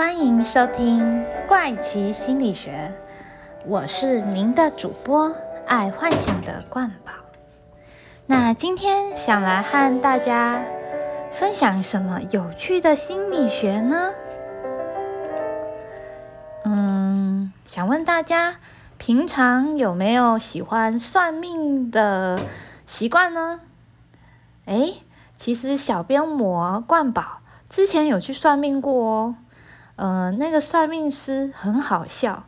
欢迎收听怪奇心理学，我是您的主播爱幻想的冠宝。那今天想来和大家分享什么有趣的心理学呢？嗯，想问大家，平常有没有喜欢算命的习惯呢？哎，其实小编魔冠宝之前有去算命过哦。呃，那个算命师很好笑，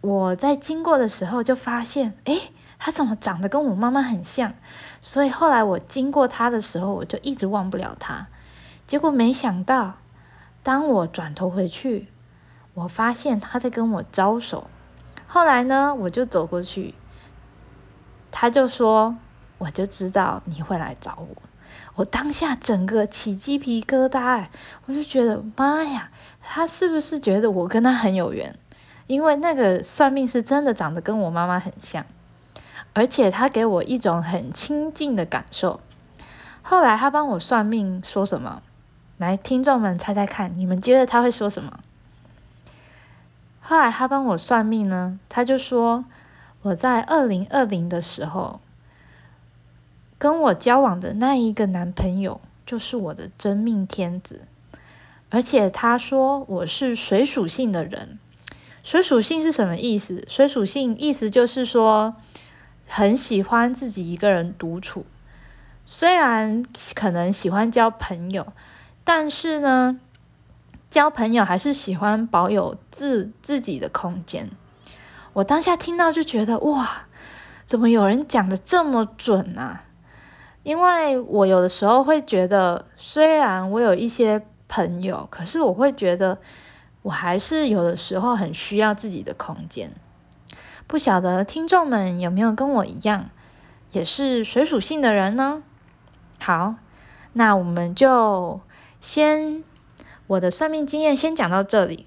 我在经过的时候就发现，哎，他怎么长得跟我妈妈很像？所以后来我经过他的时候，我就一直忘不了他。结果没想到，当我转头回去，我发现他在跟我招手。后来呢，我就走过去，他就说：“我就知道你会来找我。”我当下整个起鸡皮疙瘩，我就觉得妈呀，他是不是觉得我跟他很有缘？因为那个算命是真的长得跟我妈妈很像，而且他给我一种很亲近的感受。后来他帮我算命说什么？来，听众们猜猜看，你们觉得他会说什么？后来他帮我算命呢，他就说我在二零二零的时候。跟我交往的那一个男朋友就是我的真命天子，而且他说我是水属性的人。水属性是什么意思？水属性意思就是说很喜欢自己一个人独处，虽然可能喜欢交朋友，但是呢，交朋友还是喜欢保有自自己的空间。我当下听到就觉得哇，怎么有人讲的这么准啊？因为我有的时候会觉得，虽然我有一些朋友，可是我会觉得，我还是有的时候很需要自己的空间。不晓得听众们有没有跟我一样，也是水属性的人呢？好，那我们就先我的算命经验先讲到这里。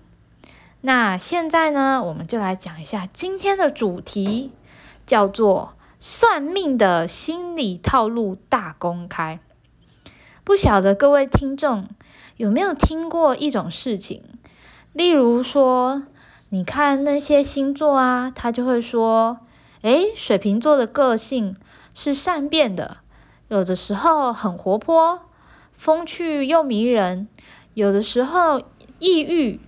那现在呢，我们就来讲一下今天的主题，叫做。算命的心理套路大公开，不晓得各位听众有没有听过一种事情？例如说，你看那些星座啊，他就会说：“诶，水瓶座的个性是善变的，有的时候很活泼、风趣又迷人；有的时候抑郁，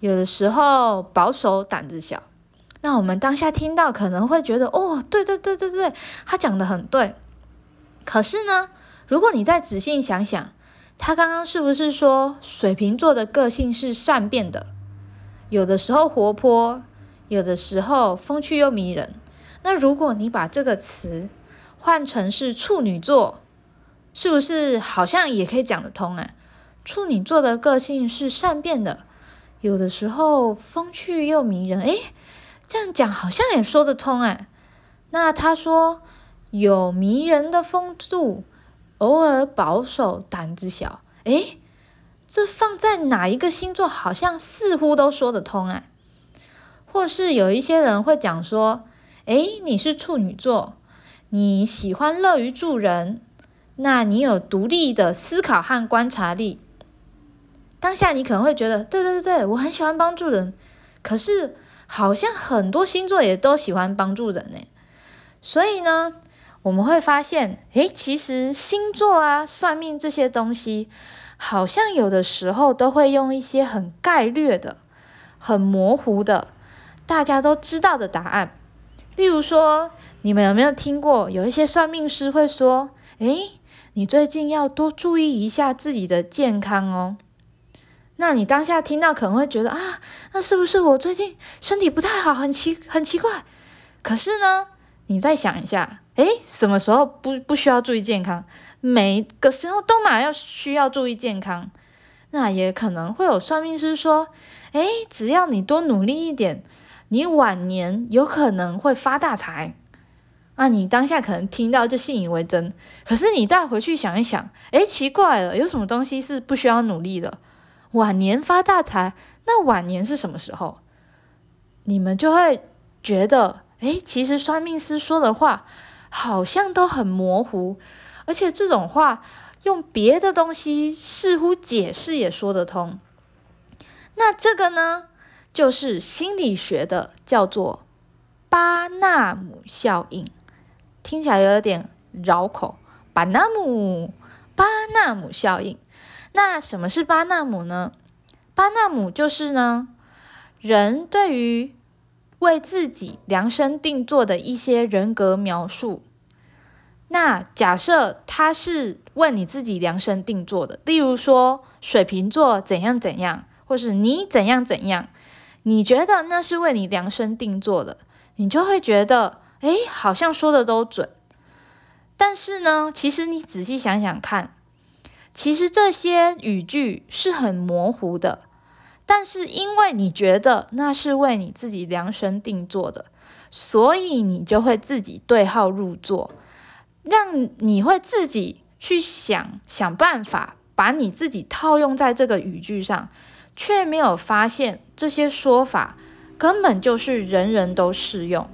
有的时候保守、胆子小。”那我们当下听到可能会觉得，哦，对对对对对，他讲的很对。可是呢，如果你再仔细想想，他刚刚是不是说水瓶座的个性是善变的，有的时候活泼，有的时候风趣又迷人？那如果你把这个词换成是处女座，是不是好像也可以讲得通啊？处女座的个性是善变的，有的时候风趣又迷人，诶。这样讲好像也说得通哎。那他说有迷人的风度，偶尔保守，胆子小。诶，这放在哪一个星座好像似乎都说得通哎。或是有一些人会讲说，诶，你是处女座，你喜欢乐于助人，那你有独立的思考和观察力。当下你可能会觉得，对对对对，我很喜欢帮助人，可是。好像很多星座也都喜欢帮助人呢，所以呢，我们会发现，诶，其实星座啊、算命这些东西，好像有的时候都会用一些很概略的、很模糊的、大家都知道的答案。例如说，你们有没有听过有一些算命师会说，诶，你最近要多注意一下自己的健康哦。那你当下听到可能会觉得啊，那是不是我最近身体不太好，很奇很奇怪？可是呢，你再想一下，诶，什么时候不不需要注意健康？每个时候都马要需要注意健康。那也可能会有算命师说，诶，只要你多努力一点，你晚年有可能会发大财。啊，你当下可能听到就信以为真。可是你再回去想一想，诶，奇怪了，有什么东西是不需要努力的？晚年发大财，那晚年是什么时候？你们就会觉得，诶，其实算命师说的话好像都很模糊，而且这种话用别的东西似乎解释也说得通。那这个呢，就是心理学的叫做巴纳姆效应，听起来有点绕口。巴纳姆，巴纳姆效应。那什么是巴纳姆呢？巴纳姆就是呢，人对于为自己量身定做的一些人格描述。那假设他是为你自己量身定做的，例如说水瓶座怎样怎样，或是你怎样怎样，你觉得那是为你量身定做的，你就会觉得，哎，好像说的都准。但是呢，其实你仔细想想看，其实这些语句是很模糊的。但是因为你觉得那是为你自己量身定做的，所以你就会自己对号入座。让你会自己去想想办法，把你自己套用在这个语句上，却没有发现这些说法根本就是人人都适用。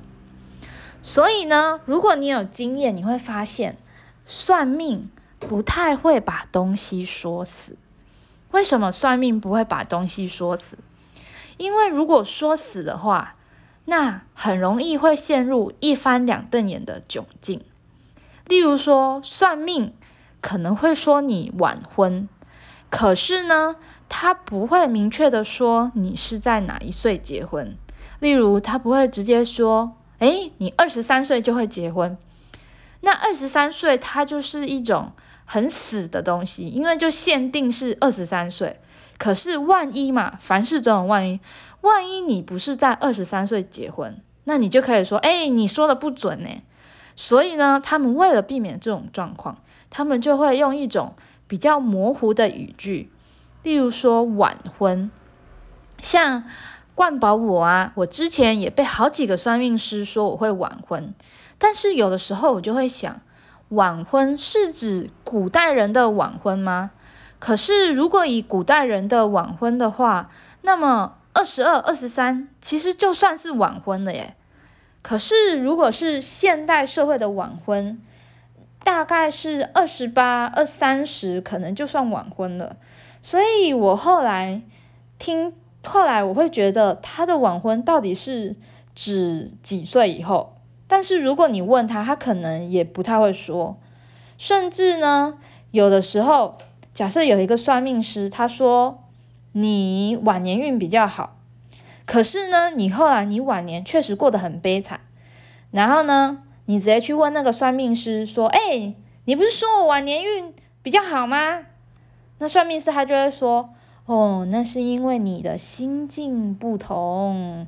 所以呢，如果你有经验，你会发现算命不太会把东西说死。为什么算命不会把东西说死？因为如果说死的话，那很容易会陷入一翻两瞪眼的窘境。例如说，算命可能会说你晚婚，可是呢，他不会明确的说你是在哪一岁结婚。例如，他不会直接说，哎，你二十三岁就会结婚。那二十三岁，它就是一种很死的东西，因为就限定是二十三岁。可是万一嘛，凡事总有万一，万一你不是在二十三岁结婚，那你就可以说，哎，你说的不准呢。所以呢，他们为了避免这种状况，他们就会用一种比较模糊的语句，例如说晚婚。像冠宝我啊，我之前也被好几个算命师说我会晚婚，但是有的时候我就会想，晚婚是指古代人的晚婚吗？可是如果以古代人的晚婚的话，那么二十二、二十三其实就算是晚婚了耶。可是，如果是现代社会的晚婚，大概是二十八、二三十，可能就算晚婚了。所以我后来听，后来我会觉得他的晚婚到底是指几岁以后？但是如果你问他，他可能也不太会说。甚至呢，有的时候，假设有一个算命师，他说你晚年运比较好。可是呢，你后来你晚年确实过得很悲惨，然后呢，你直接去问那个算命师说：“哎，你不是说我晚年运比较好吗？”那算命师他就会说：“哦，那是因为你的心境不同。”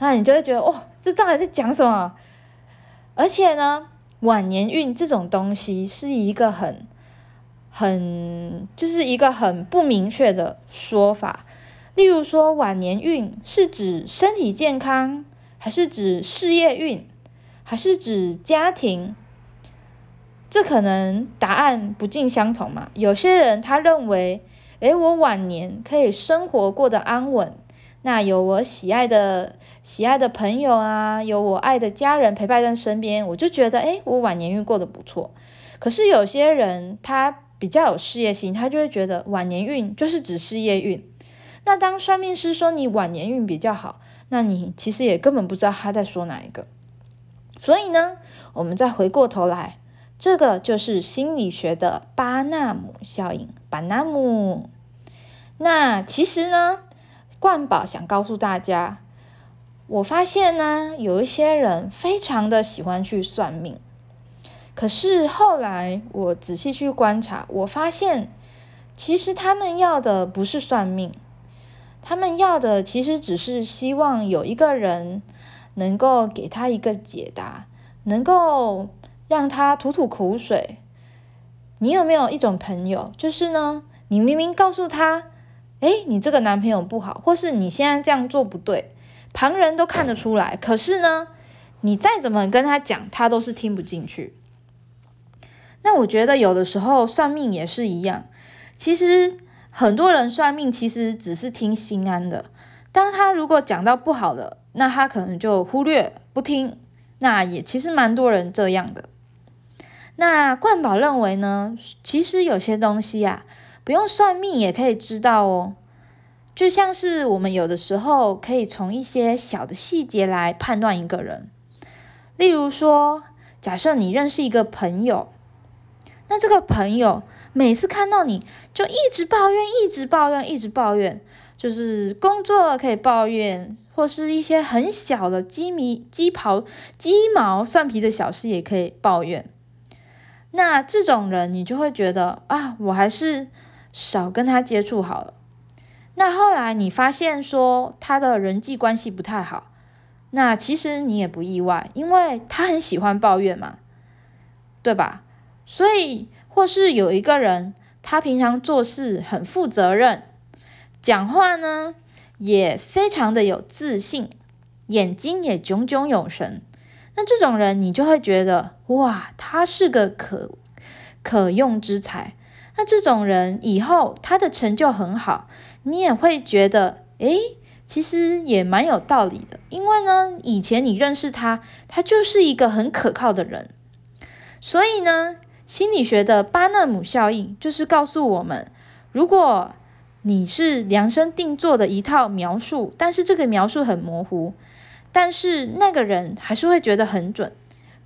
那你就会觉得哦，这到底在讲什么？而且呢，晚年运这种东西是一个很、很，就是一个很不明确的说法。例如说，晚年运是指身体健康，还是指事业运，还是指家庭？这可能答案不尽相同嘛。有些人他认为，诶，我晚年可以生活过得安稳，那有我喜爱的、喜爱的朋友啊，有我爱的家人陪伴在身边，我就觉得，诶，我晚年运过得不错。可是有些人他比较有事业心，他就会觉得晚年运就是指事业运。那当算命师说你晚年运比较好，那你其实也根本不知道他在说哪一个。所以呢，我们再回过头来，这个就是心理学的巴纳姆效应。巴纳姆。那其实呢，冠宝想告诉大家，我发现呢，有一些人非常的喜欢去算命，可是后来我仔细去观察，我发现其实他们要的不是算命。他们要的其实只是希望有一个人能够给他一个解答，能够让他吐吐苦水。你有没有一种朋友，就是呢，你明明告诉他，哎，你这个男朋友不好，或是你现在这样做不对，旁人都看得出来，可是呢，你再怎么跟他讲，他都是听不进去。那我觉得有的时候算命也是一样，其实。很多人算命其实只是听心安的，当他如果讲到不好的，那他可能就忽略不听。那也其实蛮多人这样的。那冠宝认为呢，其实有些东西啊，不用算命也可以知道哦。就像是我们有的时候可以从一些小的细节来判断一个人，例如说，假设你认识一个朋友，那这个朋友每次看到你就一直抱怨，一直抱怨，一直抱怨，就是工作可以抱怨，或是一些很小的鸡米鸡刨鸡毛蒜皮的小事也可以抱怨。那这种人，你就会觉得啊，我还是少跟他接触好了。那后来你发现说他的人际关系不太好，那其实你也不意外，因为他很喜欢抱怨嘛，对吧？所以或是有一个人，他平常做事很负责任，讲话呢也非常的有自信，眼睛也炯炯有神。那这种人，你就会觉得哇，他是个可可用之才。那这种人以后他的成就很好，你也会觉得，诶，其实也蛮有道理的。因为呢，以前你认识他，他就是一个很可靠的人。所以呢，心理学的巴纳姆效应就是告诉我们，如果你是量身定做的一套描述，但是这个描述很模糊。但是那个人还是会觉得很准。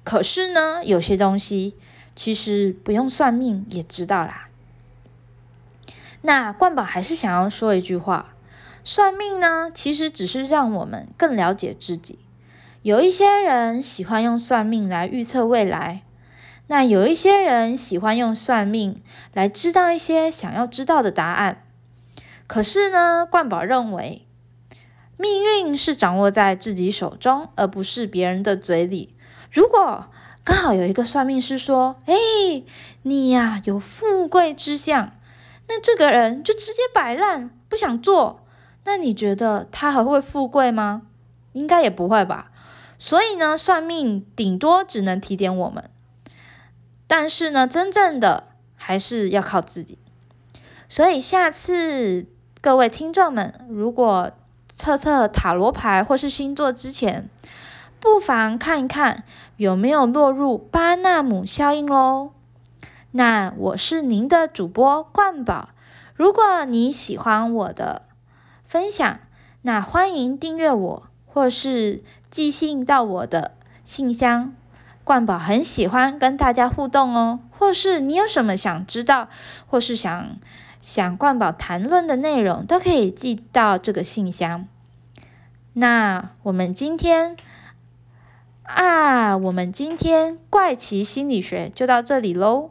可是呢，有些东西其实不用算命也知道啦。那冠宝还是想要说一句话：算命呢，其实只是让我们更了解自己。有一些人喜欢用算命来预测未来，那有一些人喜欢用算命来知道一些想要知道的答案。可是呢，冠宝认为。命运是掌握在自己手中，而不是别人的嘴里。如果刚好有一个算命师说：“哎，你呀有富贵之相”，那这个人就直接摆烂，不想做。那你觉得他还会富贵吗？应该也不会吧。所以呢，算命顶多只能提点我们，但是呢，真正的还是要靠自己。所以下次各位听众们，如果测测塔罗牌或是星座之前，不妨看一看有没有落入巴纳姆效应喽。那我是您的主播冠宝，如果你喜欢我的分享，那欢迎订阅我，或是寄信到我的信箱。冠宝很喜欢跟大家互动哦，或是你有什么想知道，或是想。想冠宝谈论的内容都可以寄到这个信箱。那我们今天啊，我们今天怪奇心理学就到这里喽。